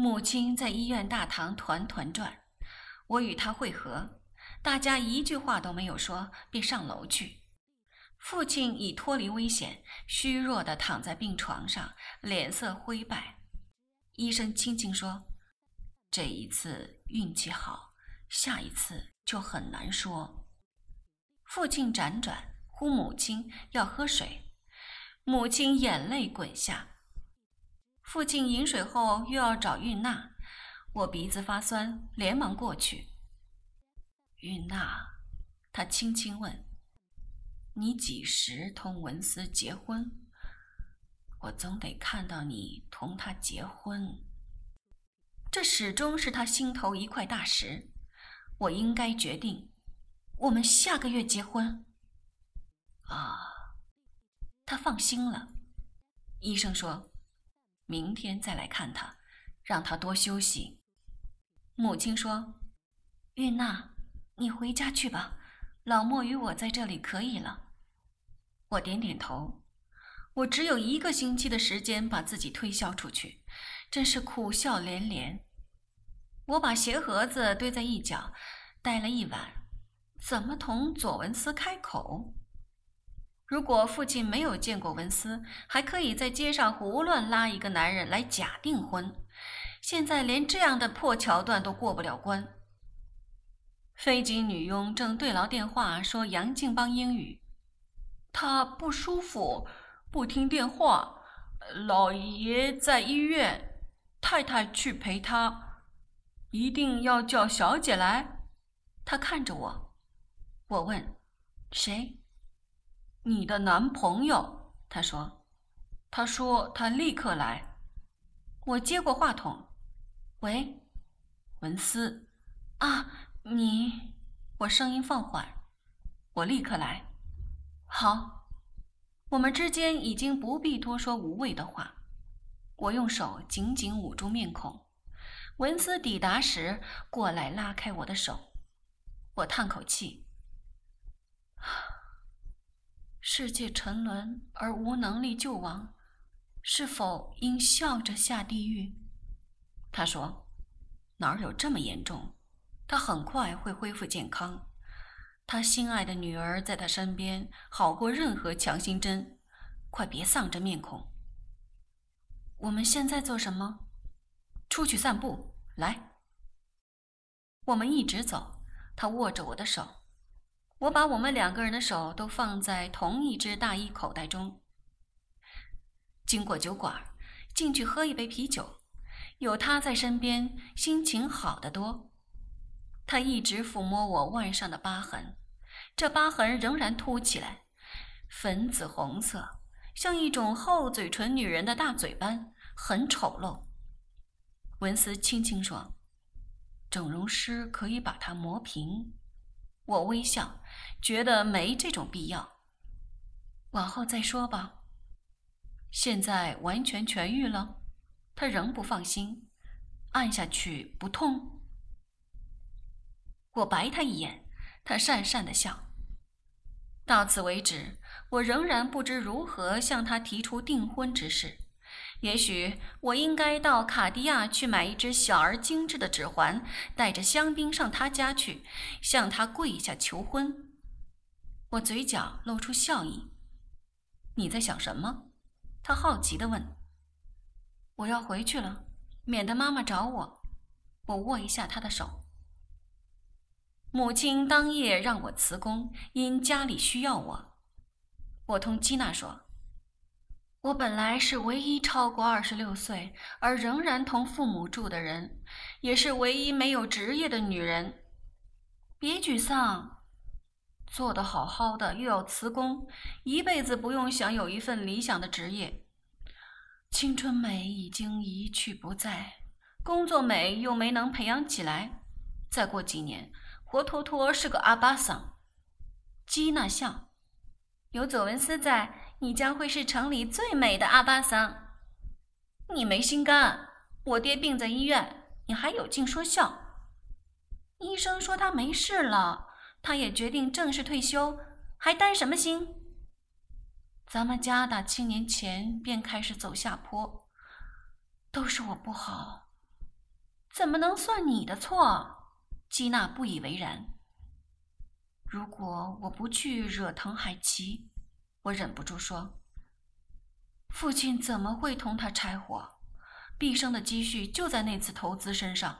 母亲在医院大堂团团转，我与她会合，大家一句话都没有说，便上楼去。父亲已脱离危险，虚弱地躺在病床上，脸色灰败。医生轻轻说：“这一次运气好，下一次就很难说。”父亲辗转呼母亲要喝水，母亲眼泪滚下。父亲饮水后又要找玉娜，我鼻子发酸，连忙过去。玉娜，他轻轻问。你几时同文思结婚？我总得看到你同他结婚。这始终是他心头一块大石。我应该决定，我们下个月结婚。啊，他放心了。医生说，明天再来看他，让他多休息。母亲说：“玉娜，你回家去吧。”老莫与我在这里可以了。我点点头。我只有一个星期的时间把自己推销出去，真是苦笑连连。我把鞋盒子堆在一角，待了一晚，怎么同左文思开口？如果父亲没有见过文思，还可以在街上胡乱拉一个男人来假订婚。现在连这样的破桥段都过不了关。飞机女佣正对牢电话说杨静邦英语，她不舒服，不听电话。老爷在医院，太太去陪他，一定要叫小姐来。她看着我，我问：“谁？”“你的男朋友。”他说。“他说他立刻来。”我接过话筒：“喂，文思，啊。”你，我声音放缓，我立刻来。好，我们之间已经不必多说无谓的话。我用手紧紧捂住面孔。文斯抵达时过来拉开我的手，我叹口气。世界沉沦而无能力救亡，是否应笑着下地狱？他说：“哪有这么严重？”他很快会恢复健康，他心爱的女儿在他身边，好过任何强心针。快别丧着面孔。我们现在做什么？出去散步。来。我们一直走，他握着我的手，我把我们两个人的手都放在同一只大衣口袋中。经过酒馆，进去喝一杯啤酒，有他在身边，心情好得多。他一直抚摸我腕上的疤痕，这疤痕仍然凸起来，粉紫红色，像一种厚嘴唇女人的大嘴般，很丑陋。文斯轻轻说：“整容师可以把它磨平。”我微笑，觉得没这种必要。往后再说吧。现在完全痊愈了，他仍不放心，按下去不痛。我白他一眼，他讪讪的笑。到此为止，我仍然不知如何向他提出订婚之事。也许我应该到卡地亚去买一只小而精致的指环，带着香槟上他家去，向他跪下求婚。我嘴角露出笑意。你在想什么？他好奇地问。我要回去了，免得妈妈找我。我握一下他的手。母亲当夜让我辞工，因家里需要我。我同基娜说：“我本来是唯一超过二十六岁而仍然同父母住的人，也是唯一没有职业的女人。别沮丧，做得好好的又要辞工，一辈子不用想有一份理想的职业。青春美已经一去不在，工作美又没能培养起来。再过几年。”活脱脱是个阿巴桑。基娜笑，有佐文斯在，你将会是城里最美的阿巴桑。你没心肝，我爹病在医院，你还有劲说笑。医生说他没事了，他也决定正式退休，还担什么心？咱们家打七年前便开始走下坡，都是我不好。怎么能算你的错？基娜不以为然。如果我不去惹藤海奇，我忍不住说：“父亲怎么会同他拆伙？毕生的积蓄就在那次投资身上，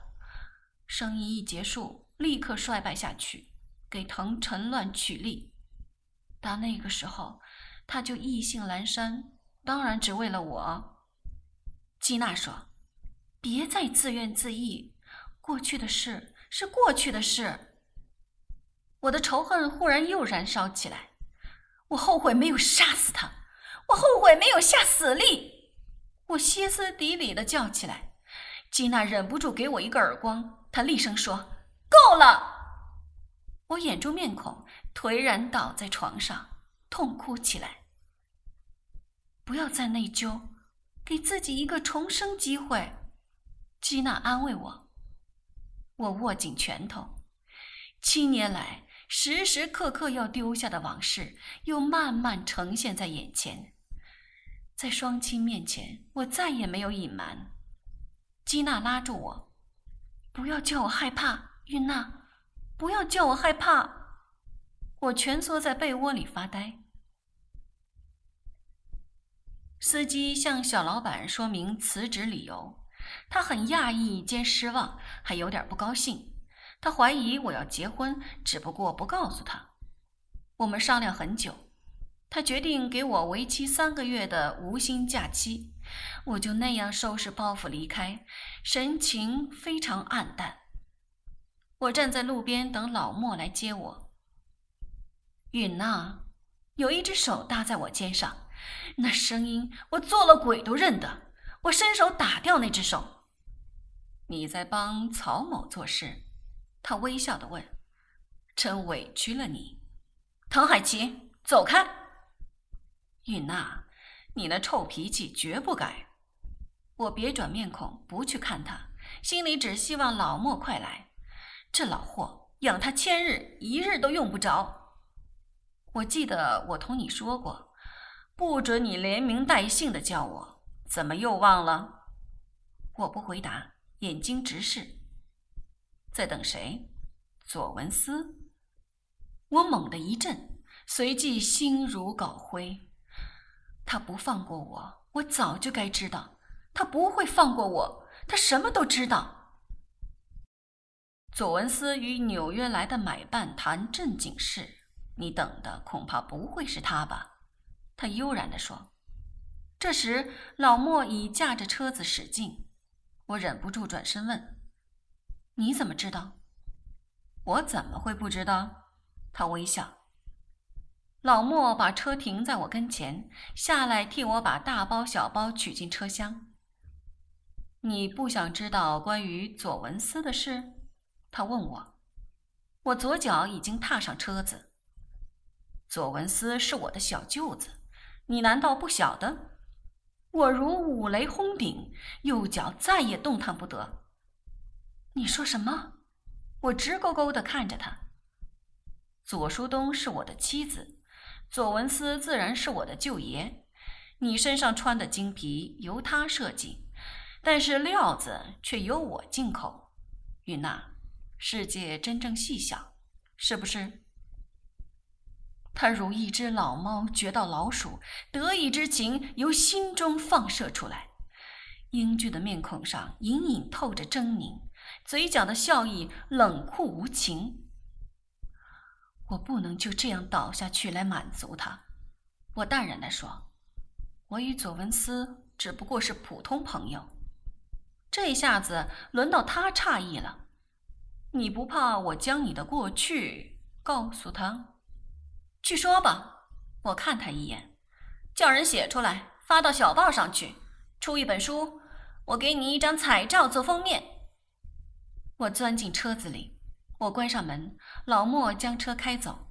生意一结束，立刻衰败下去，给藤陈乱取利。到那个时候，他就意兴阑珊，当然只为了我。”基娜说：“别再自怨自艾，过去的事是过去的事。”我的仇恨忽然又燃烧起来，我后悔没有杀死他，我后悔没有下死力，我歇斯底里的叫起来。吉娜忍不住给我一个耳光，她厉声说：“够了！”我掩住面孔，颓然倒在床上，痛哭起来。不要再内疚，给自己一个重生机会。吉娜安慰我。我握紧拳头，七年来。时时刻刻要丢下的往事，又慢慢呈现在眼前。在双亲面前，我再也没有隐瞒。基娜拉住我：“不要叫我害怕，云娜，不要叫我害怕。”我蜷缩在被窝里发呆。司机向小老板说明辞职理由，他很讶异兼失望，还有点不高兴。他怀疑我要结婚，只不过不告诉他。我们商量很久，他决定给我为期三个月的无薪假期。我就那样收拾包袱离开，神情非常黯淡。我站在路边等老莫来接我。允呐，有一只手搭在我肩上，那声音我做了鬼都认得。我伸手打掉那只手。你在帮曹某做事。他微笑的问：“真委屈了你，唐海奇，走开。”允娜，你那臭脾气绝不改。我别转面孔，不去看他，心里只希望老莫快来。这老货养他千日，一日都用不着。我记得我同你说过，不准你连名带姓的叫我，怎么又忘了？我不回答，眼睛直视。在等谁？左文思。我猛地一震，随即心如槁灰。他不放过我，我早就该知道。他不会放过我，他什么都知道。左文思与纽约来的买办谈正经事，你等的恐怕不会是他吧？他悠然地说。这时，老莫已驾着车子驶近，我忍不住转身问。你怎么知道？我怎么会不知道？他微笑。老莫把车停在我跟前，下来替我把大包小包取进车厢。你不想知道关于左文思的事？他问我。我左脚已经踏上车子。左文思是我的小舅子，你难道不晓得？我如五雷轰顶，右脚再也动弹不得。你说什么？我直勾勾的看着他。左书东是我的妻子，左文思自然是我的舅爷。你身上穿的金皮由他设计，但是料子却由我进口。云娜，世界真正细小，是不是？他如一只老猫觉到老鼠，得意之情由心中放射出来，英俊的面孔上隐隐透着狰狞。嘴角的笑意冷酷无情。我不能就这样倒下去来满足他。我淡然地说：“我与左文思只不过是普通朋友。”这一下子轮到他诧异了。你不怕我将你的过去告诉他？去说吧。我看他一眼，叫人写出来，发到小报上去，出一本书。我给你一张彩照做封面。我钻进车子里，我关上门，老莫将车开走。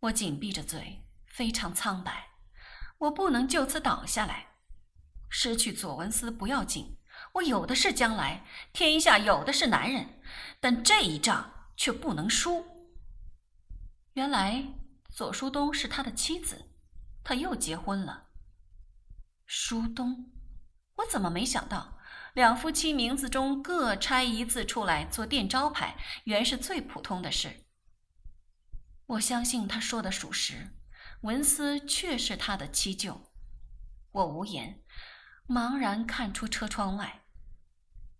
我紧闭着嘴，非常苍白。我不能就此倒下来，失去左文思不要紧，我有的是将来，天下有的是男人，但这一仗却不能输。原来左书东是他的妻子，他又结婚了。书东，我怎么没想到？两夫妻名字中各拆一字出来做店招牌，原是最普通的事。我相信他说的属实，文思确是他的七舅。我无言，茫然看出车窗外。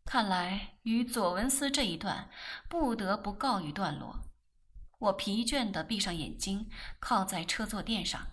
看来与左文思这一段不得不告一段落。我疲倦地闭上眼睛，靠在车坐垫上。